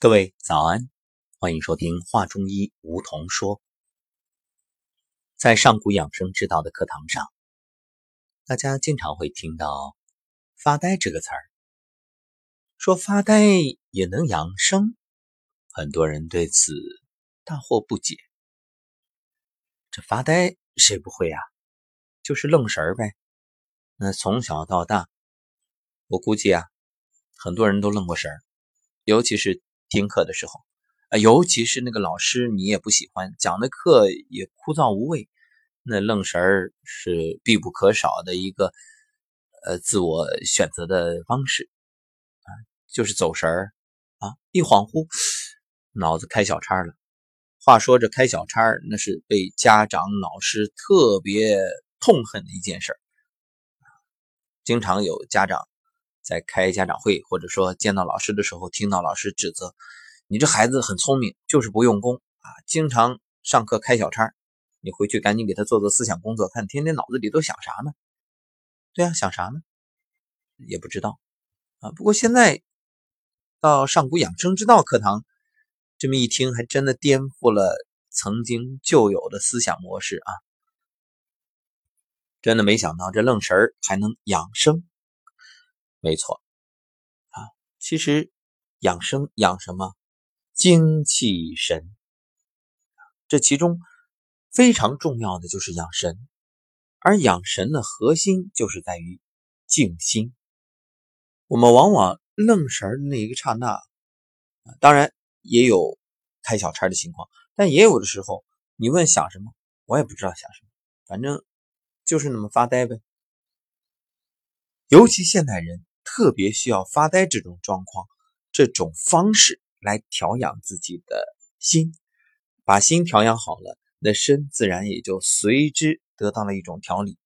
各位早安，欢迎收听《话中医》，梧桐说。在上古养生之道的课堂上，大家经常会听到“发呆”这个词儿，说发呆也能养生，很多人对此大惑不解。这发呆谁不会啊？就是愣神儿呗。那从小到大，我估计啊，很多人都愣过神儿，尤其是。听课的时候，啊，尤其是那个老师你也不喜欢讲的课也枯燥无味，那愣神儿是必不可少的一个呃自我选择的方式啊，就是走神儿啊，一恍惚脑子开小差了。话说这开小差那是被家长老师特别痛恨的一件事儿，经常有家长。在开家长会，或者说见到老师的时候，听到老师指责你这孩子很聪明，就是不用功啊，经常上课开小差。你回去赶紧给他做做思想工作，看天天脑子里都想啥呢？对啊，想啥呢？也不知道啊。不过现在到上古养生之道课堂，这么一听，还真的颠覆了曾经旧有的思想模式啊！真的没想到这愣神儿还能养生。没错，啊，其实养生养什么？精气神，这其中非常重要的就是养神，而养神的核心就是在于静心。我们往往愣神的那一刹那，当然也有开小差的情况，但也有的时候，你问想什么，我也不知道想什么，反正就是那么发呆呗。尤其现代人。特别需要发呆这种状况，这种方式来调养自己的心，把心调养好了，那身自然也就随之得到了一种调理。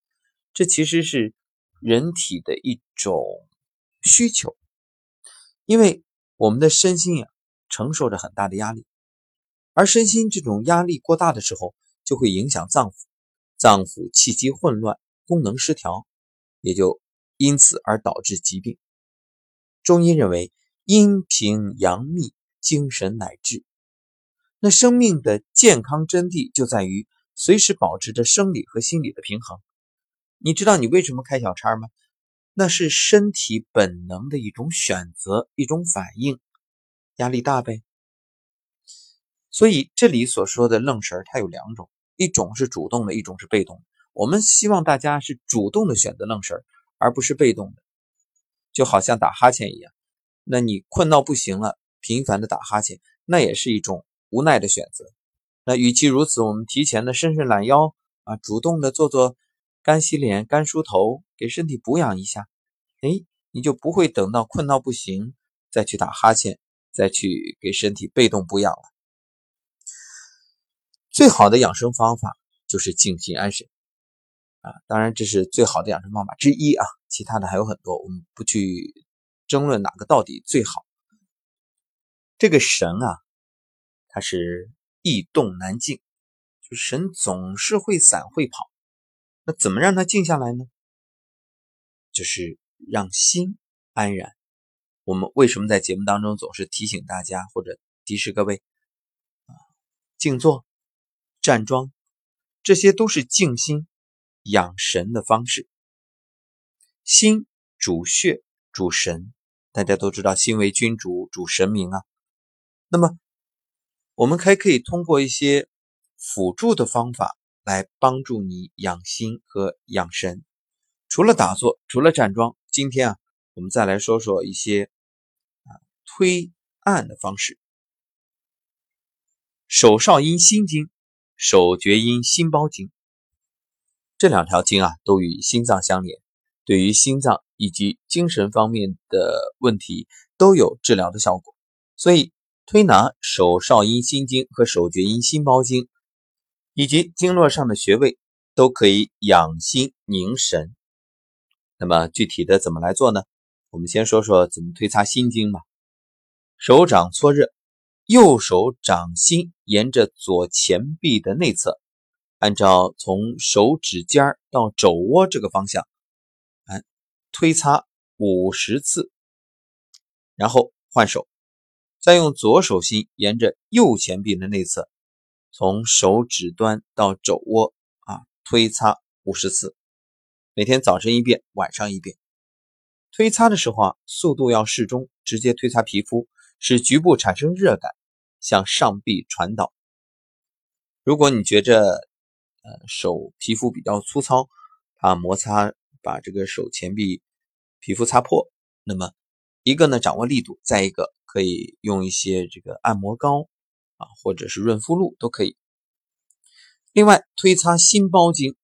这其实是人体的一种需求，因为我们的身心呀承受着很大的压力，而身心这种压力过大的时候，就会影响脏腑，脏腑气机混乱，功能失调，也就。因此而导致疾病。中医认为，阴平阳秘，精神乃治。那生命的健康真谛就在于随时保持着生理和心理的平衡。你知道你为什么开小差吗？那是身体本能的一种选择，一种反应。压力大呗。所以这里所说的愣神儿，它有两种，一种是主动的，一种是被动。我们希望大家是主动的选择愣神儿。而不是被动的，就好像打哈欠一样。那你困到不行了，频繁的打哈欠，那也是一种无奈的选择。那与其如此，我们提前的伸伸懒腰啊，主动的做做干洗脸、干梳头，给身体补养一下。哎，你就不会等到困到不行再去打哈欠，再去给身体被动补养了。最好的养生方法就是静心安神。啊，当然这是最好的养生方法之一啊，其他的还有很多，我们不去争论哪个到底最好。这个神啊，它是易动难静，就神总是会散会跑。那怎么让它静下来呢？就是让心安然。我们为什么在节目当中总是提醒大家或者提示各位啊，静坐、站桩，这些都是静心。养神的方式，心主血主神，大家都知道心为君主，主神明啊。那么，我们还可以通过一些辅助的方法来帮助你养心和养神。除了打坐，除了站桩，今天啊，我们再来说说一些推按的方式。手少阴心经，手厥阴心包经。这两条经啊，都与心脏相连，对于心脏以及精神方面的问题都有治疗的效果。所以，推拿手少阴心经和手厥阴心包经，以及经络上的穴位，都可以养心宁神。那么，具体的怎么来做呢？我们先说说怎么推擦心经吧。手掌搓热，右手掌心沿着左前臂的内侧。按照从手指尖到肘窝这个方向，哎，推擦五十次，然后换手，再用左手心沿着右前臂的内侧，从手指端到肘窝啊推擦五十次，每天早晨一遍，晚上一遍。推擦的时候啊，速度要适中，直接推擦皮肤，使局部产生热感，向上臂传导。如果你觉着呃手皮肤比较粗糙，怕摩擦把这个手前臂皮肤擦破，那么一个呢掌握力度，再一个。可以用一些这个按摩膏啊，或者是润肤露都可以。另外，推擦心包经，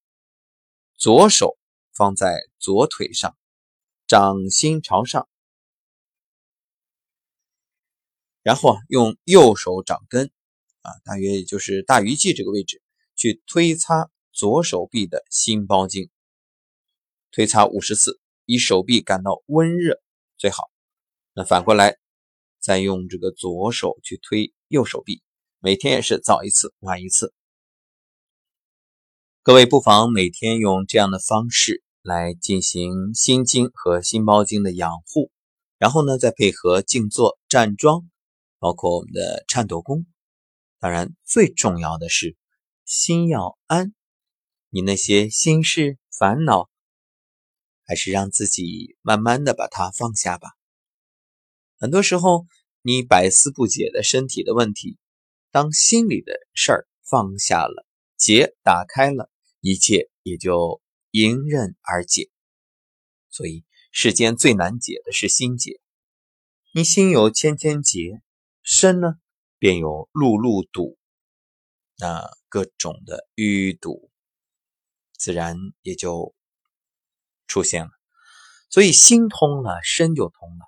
左手放在左腿上，掌心朝上，然后啊，用右手掌根啊，大约也就是大鱼际这个位置，去推擦左手臂的心包经，推擦五十次，以手臂感到温热最好。那反过来。再用这个左手去推右手臂，每天也是早一次晚一次。各位不妨每天用这样的方式来进行心经和心包经的养护，然后呢再配合静坐站桩，包括我们的颤抖功。当然，最重要的是心要安，你那些心事烦恼，还是让自己慢慢的把它放下吧。很多时候，你百思不解的身体的问题，当心里的事儿放下了，结打开了，一切也就迎刃而解。所以，世间最难解的是心结。你心有千千结，身呢便有路路堵，那各种的淤堵，自然也就出现了。所以，心通了，身就通了。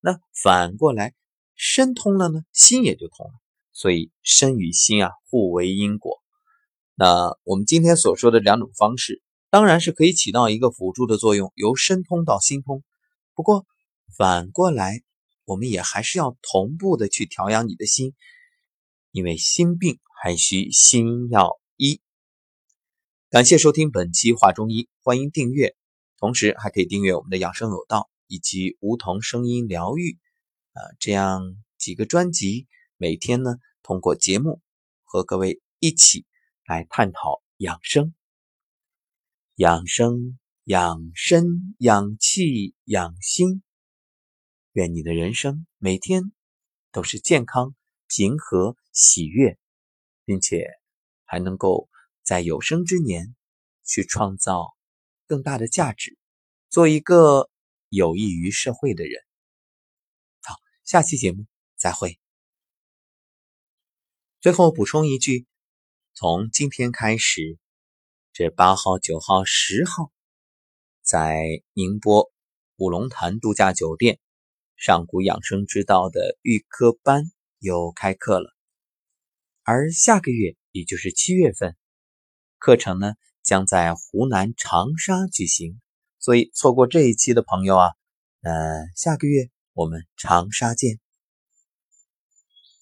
那反过来，身通了呢，心也就通了。所以身与心啊，互为因果。那我们今天所说的两种方式，当然是可以起到一个辅助的作用，由身通到心通。不过反过来，我们也还是要同步的去调养你的心，因为心病还需心药医。感谢收听本期话中医，欢迎订阅，同时还可以订阅我们的养生有道。以及梧桐声音疗愈，啊，这样几个专辑，每天呢通过节目和各位一起来探讨养生、养生、养身、养气、养心。愿你的人生每天都是健康、平和、喜悦，并且还能够在有生之年去创造更大的价值，做一个。有益于社会的人。好，下期节目再会。最后补充一句：从今天开始，这八号、九号、十号，在宁波五龙潭度假酒店上古养生之道的预科班又开课了。而下个月，也就是七月份，课程呢将在湖南长沙举行。所以错过这一期的朋友啊，呃，下个月我们长沙见。